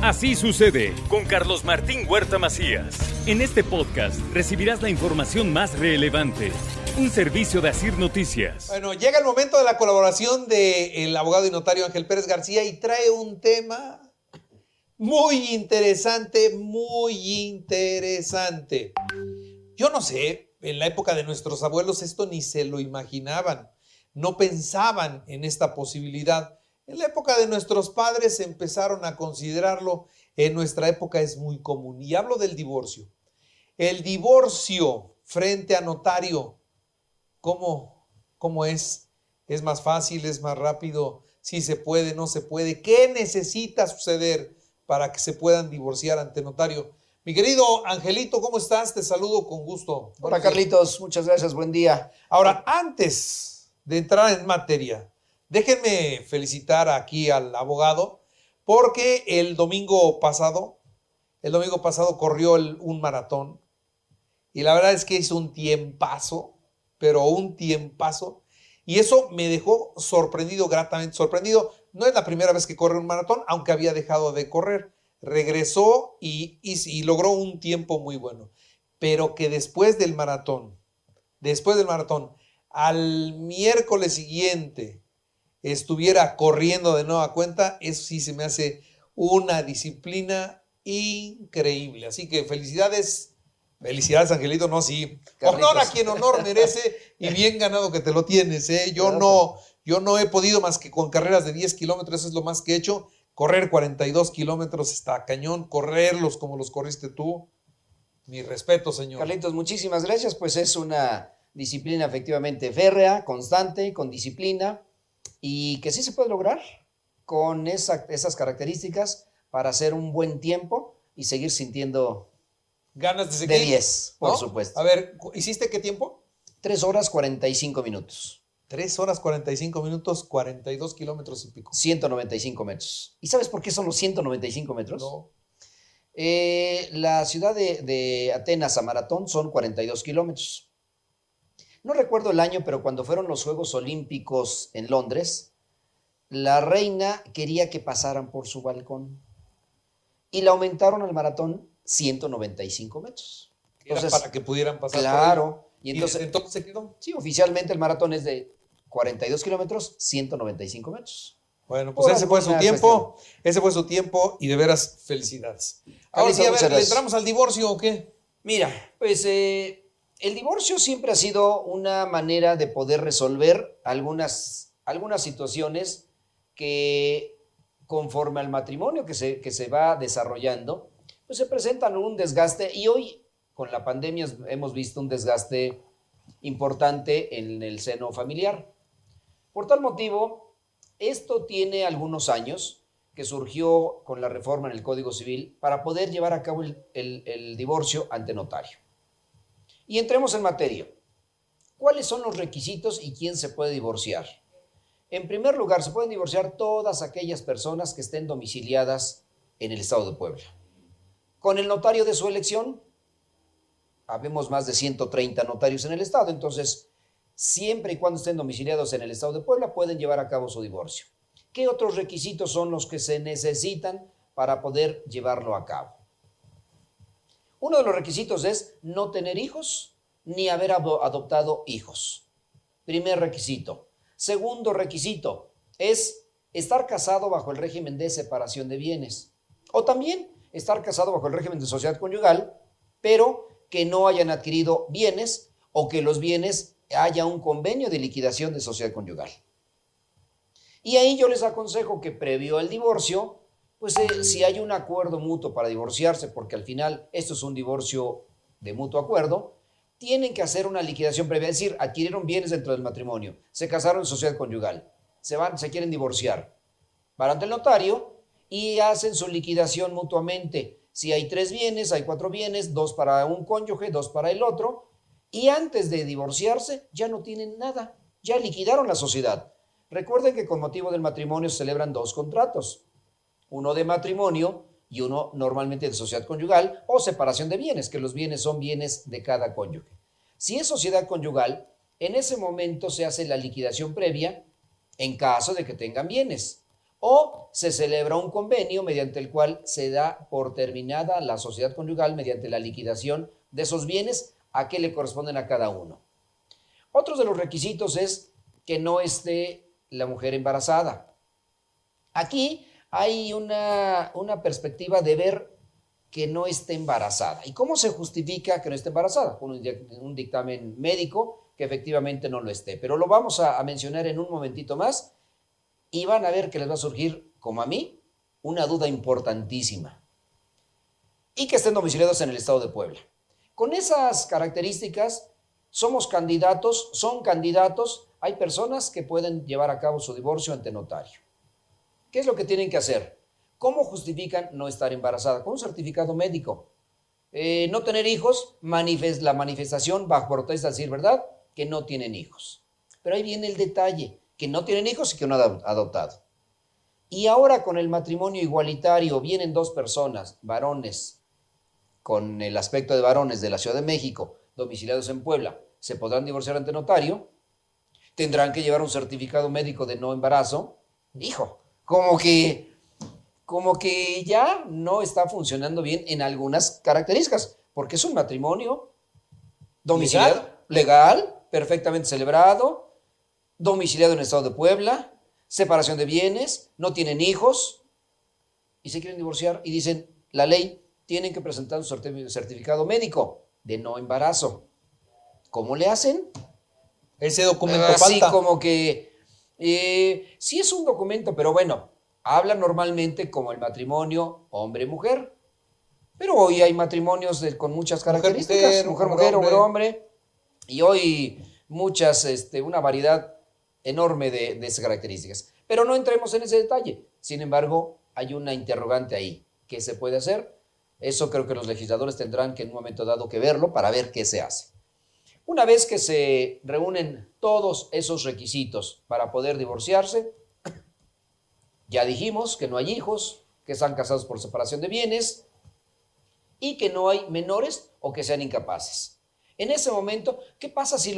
Así sucede con Carlos Martín Huerta Macías. En este podcast recibirás la información más relevante. Un servicio de Asir Noticias. Bueno, llega el momento de la colaboración del abogado y notario Ángel Pérez García y trae un tema muy interesante, muy interesante. Yo no sé, en la época de nuestros abuelos esto ni se lo imaginaban, no pensaban en esta posibilidad. En la época de nuestros padres empezaron a considerarlo, en nuestra época es muy común. Y hablo del divorcio. El divorcio frente a notario, ¿cómo, cómo es? ¿Es más fácil? ¿Es más rápido? Si se puede, no se puede. ¿Qué necesita suceder para que se puedan divorciar ante notario? Mi querido Angelito, ¿cómo estás? Te saludo con gusto. Hola Carlitos, muchas gracias, buen día. Ahora, antes de entrar en materia, déjenme felicitar aquí al abogado porque el domingo pasado, el domingo pasado corrió un maratón y la verdad es que hizo un tiempazo, pero un tiempazo. Y eso me dejó sorprendido, gratamente sorprendido. No es la primera vez que corre un maratón, aunque había dejado de correr regresó y, logró un tiempo muy bueno. Pero que después del maratón, después del maratón, al miércoles siguiente estuviera corriendo de nueva cuenta, eso sí se me hace una disciplina increíble. Así que felicidades, felicidades Angelito, no, sí. Honor a quien honor merece y bien ganado que te lo tienes. ¿eh? Yo, no, yo no he podido más que con carreras de 10 kilómetros, eso es lo más que he hecho Correr 42 kilómetros está cañón, correrlos como los corriste tú. Mi respeto, señor. Carlitos, muchísimas gracias. Pues es una disciplina efectivamente férrea, constante, con disciplina y que sí se puede lograr con esas características para hacer un buen tiempo y seguir sintiendo ganas de seguir. De 10, por supuesto. A ver, ¿hiciste qué tiempo? 3 horas 45 minutos. 3 horas 45 minutos, 42 kilómetros y pico. 195 metros. ¿Y sabes por qué son los 195 metros? No. Eh, la ciudad de, Atenas a Maratón son 42 kilómetros. No recuerdo el año, pero cuando fueron los Juegos Olímpicos en Londres, la reina quería que pasaran por su balcón y la aumentaron al maratón 195 metros. Entonces, para que pudieran pasar. Claro. Y entonces, entonces se quedó. Sí, oficialmente el maratón es de 42 kilómetros, 195 metros. Bueno, pues ese fue su tiempo, ese fue su tiempo y de veras felicidades. Ahora sí, a ver, ¿le entramos al divorcio o qué? Mira, pues eh, el divorcio siempre ha sido una manera de poder resolver algunas, algunas situaciones que conforme al matrimonio que se, que se va desarrollando, pues se presentan un desgaste y hoy con la pandemia hemos visto un desgaste importante en el seno familiar. Por tal motivo, esto tiene algunos años que surgió con la reforma en el Código Civil para poder llevar a cabo el, divorcio ante notario. Y entremos en materia. ¿Cuáles son los requisitos y quién se puede divorciar? En primer lugar, se pueden divorciar todas aquellas personas que estén domiciliadas en el Estado de Puebla. Con el notario de su elección, habemos más de 130 notarios en el Estado, entonces siempre y cuando estén domiciliados en el Estado de Puebla, pueden llevar a cabo su divorcio. ¿Qué otros requisitos son los que se necesitan para poder llevarlo a cabo? Uno de los requisitos es no tener hijos ni haber adoptado hijos. Primer requisito. Segundo requisito es estar casado bajo el régimen de separación de bienes. O también estar casado bajo el régimen de sociedad conyugal, pero que no hayan adquirido bienes o que los bienes haya un convenio de liquidación de sociedad conyugal. Y ahí yo les aconsejo que previo al divorcio, pues eh, si hay un acuerdo mutuo para divorciarse, porque al final esto es un divorcio de mutuo acuerdo, tienen que hacer una liquidación previa, es decir, adquirieron bienes dentro del matrimonio, se casaron en sociedad conyugal, se van, se quieren divorciar, van ante el notario y hacen su liquidación mutuamente. Si hay tres bienes, hay cuatro bienes, dos para un cónyuge, dos para el otro, y antes de divorciarse ya no tienen nada, ya liquidaron la sociedad. Recuerden que con motivo del matrimonio se celebran dos contratos, uno de matrimonio y uno normalmente de sociedad conyugal o separación de bienes, que los bienes son bienes de cada cónyuge. Si es sociedad conyugal, en ese momento se hace la liquidación previa en caso de que tengan bienes. o se celebra un convenio mediante el cual se da por terminada la sociedad conyugal mediante la liquidación de esos bienes a que le corresponden a cada uno. Otro de los requisitos es que no esté la mujer embarazada. Aquí hay una, una perspectiva de ver que no esté embarazada. ¿Y cómo se justifica que no esté embarazada? Con un, dictamen médico que efectivamente no lo esté. Pero lo vamos a, a mencionar en un momentito más y van a ver que les va a surgir, como a mí, una duda importantísima. Y que estén domiciliados en el estado de Puebla. Con esas características, somos candidatos, son candidatos, hay personas que pueden llevar a cabo su divorcio ante notario. ¿Qué es lo que tienen que hacer? ¿Cómo justifican no estar embarazada? Con un certificado médico. Eh, no tener hijos, la manifestación bajo protesta, decir verdad, que no tienen hijos. Pero ahí viene el detalle, que no tienen hijos y que no han adoptado. Y ahora con el matrimonio igualitario vienen dos personas, varones, con el aspecto de varones de la Ciudad de México, domiciliados en Puebla, se podrán divorciar ante notario, tendrán que llevar un certificado médico de no embarazo. Hijo, como que, como que ya no está funcionando bien en algunas características, porque es un matrimonio domiciliado, legal, perfectamente celebrado, domiciliado en el estado de Puebla, separación de bienes, no tienen hijos y se quieren divorciar y dicen, la ley, tienen que presentar un certificado médico de no embarazo. ¿Cómo le hacen? Ese documento Así como que, eh, sí es un documento, pero bueno, habla normalmente como el matrimonio hombre-mujer. Pero hoy hay matrimonios con muchas características, mujer-mujer, hombre-hombre, y hoy muchas, este, una variedad enorme de, de esas características. Pero no entremos en ese detalle. Sin embargo, hay una interrogante ahí. ¿Qué se puede hacer? Eso creo que los legisladores tendrán que en un momento dado que verlo para ver qué se hace. Una vez que se reúnen todos esos requisitos para poder divorciarse, ya dijimos que no hay hijos, que están casados por separación de bienes y que no hay menores o que sean incapaces. En ese momento, ¿qué pasa si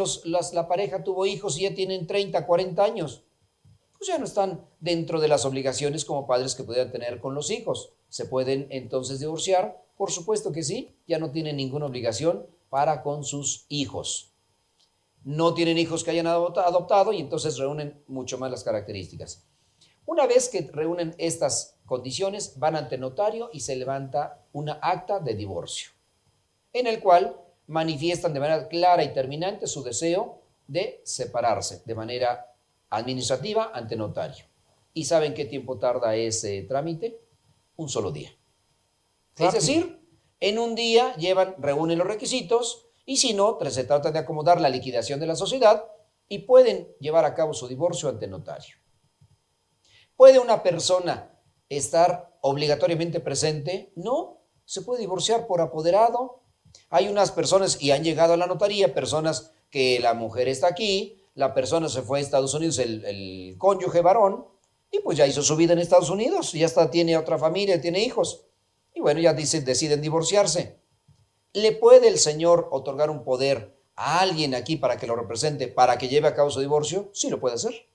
la pareja tuvo hijos y ya tienen 30, 40 años? Pues ya no están dentro de las obligaciones como padres que pudieran tener con los hijos. ¿Se pueden entonces divorciar? Por supuesto que sí, ya no tienen ninguna obligación para con sus hijos. No tienen hijos que hayan adoptado y entonces reúnen mucho más las características. Una vez que reúnen estas condiciones, van ante notario y se levanta una acta de divorcio, en el cual manifiestan de manera clara y terminante su deseo de separarse de manera administrativa ante notario. ¿Y saben qué tiempo tarda ese trámite? Un solo día. Es decir, en un día llevan, reúnen los requisitos y si no, se trata de acomodar la liquidación de la sociedad y pueden llevar a cabo su divorcio ante notario. ¿Puede una persona estar obligatoriamente presente? No, se puede divorciar por apoderado. Hay unas personas, y han llegado a la notaría, personas que la mujer está aquí, la persona se fue a Estados Unidos, el, el cónyuge varón, y pues ya hizo su vida en Estados Unidos, ya está, tiene otra familia, tiene hijos. Y bueno, ya dicen, deciden divorciarse. ¿Le puede el Señor otorgar un poder a alguien aquí para que lo represente, para que lleve a cabo su divorcio? Sí, lo puede hacer.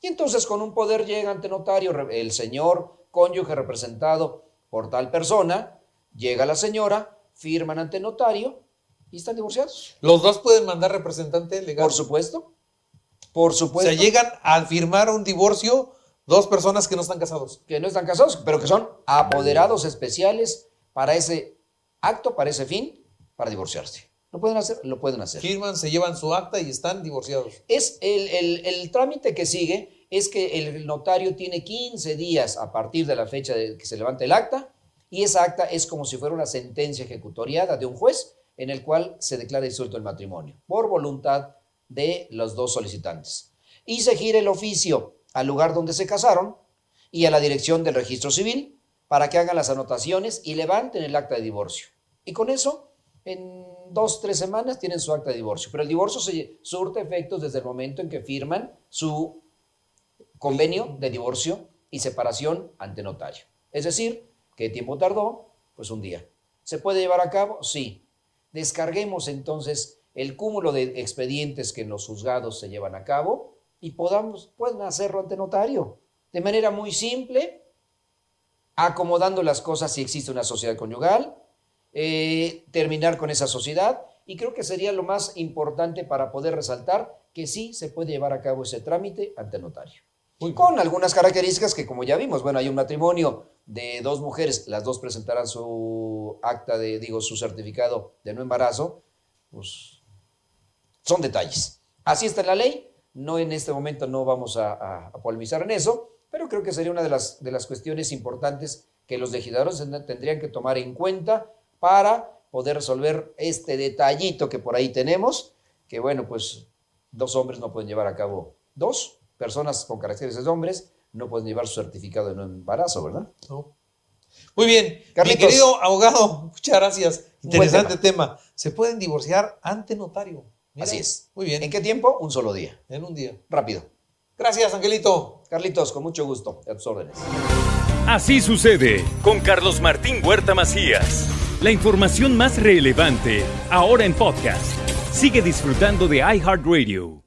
Y entonces con un poder llega ante notario el señor cónyuge representado por tal persona, llega la señora, firman ante notario y están divorciados. ¿Los dos pueden mandar representante legal? Por supuesto. Por supuesto. Se llegan a firmar un divorcio Dos personas que no están casados. Que no están casados, pero que son apoderados especiales para ese acto, para ese fin, para divorciarse. ¿Lo pueden hacer? Lo pueden hacer. Firman, se llevan su acta y están divorciados. Es el, el trámite que sigue es que el notario tiene 15 días a partir de la fecha de que se levante el acta y esa acta es como si fuera una sentencia ejecutoriada de un juez en el cual se declara disuelto el matrimonio por voluntad de los dos solicitantes. Y se gira el oficio al lugar donde se casaron y a la dirección del registro civil para que hagan las anotaciones y levanten el acta de divorcio. Y con eso, en dos, tres semanas tienen su acta de divorcio. Pero el divorcio se surte efectos desde el momento en que firman su convenio de divorcio y separación ante notario. Es decir, ¿qué tiempo tardó? Pues un día. ¿Se puede llevar a cabo? Sí. Descarguemos entonces el cúmulo de expedientes que en los juzgados se llevan a cabo y podamos, pueden hacerlo ante notario. de manera muy simple, acomodando las cosas si existe una sociedad conyugal, eh, terminar con esa sociedad y creo que sería lo más importante para poder resaltar que sí se puede llevar a cabo ese trámite ante notario. con algunas características que como ya vimos, bueno, hay un matrimonio de dos mujeres, las dos presentarán su acta de, digo, su certificado de no embarazo, pues son detalles. Así está la ley, no en este momento no vamos a, a, polemizar en eso, pero creo que sería una de las, de las cuestiones importantes que los legisladores tendrían que tomar en cuenta para poder resolver este detallito que por ahí tenemos, que bueno, pues dos hombres no pueden llevar a cabo, dos personas con caracteres de hombres no pueden llevar su certificado de no embarazo, ¿verdad? No. Muy bien, mi querido abogado, muchas gracias. Interesante tema. Se pueden divorciar ante notario. Así es. Muy bien. ¿En qué tiempo? Un solo día. En un día. Rápido. Gracias, Angelito. Carlitos, con mucho gusto. A tus órdenes. Así sucede con Carlos Martín Huerta Macías. La información más relevante, ahora en podcast. Sigue disfrutando de iHeartRadio.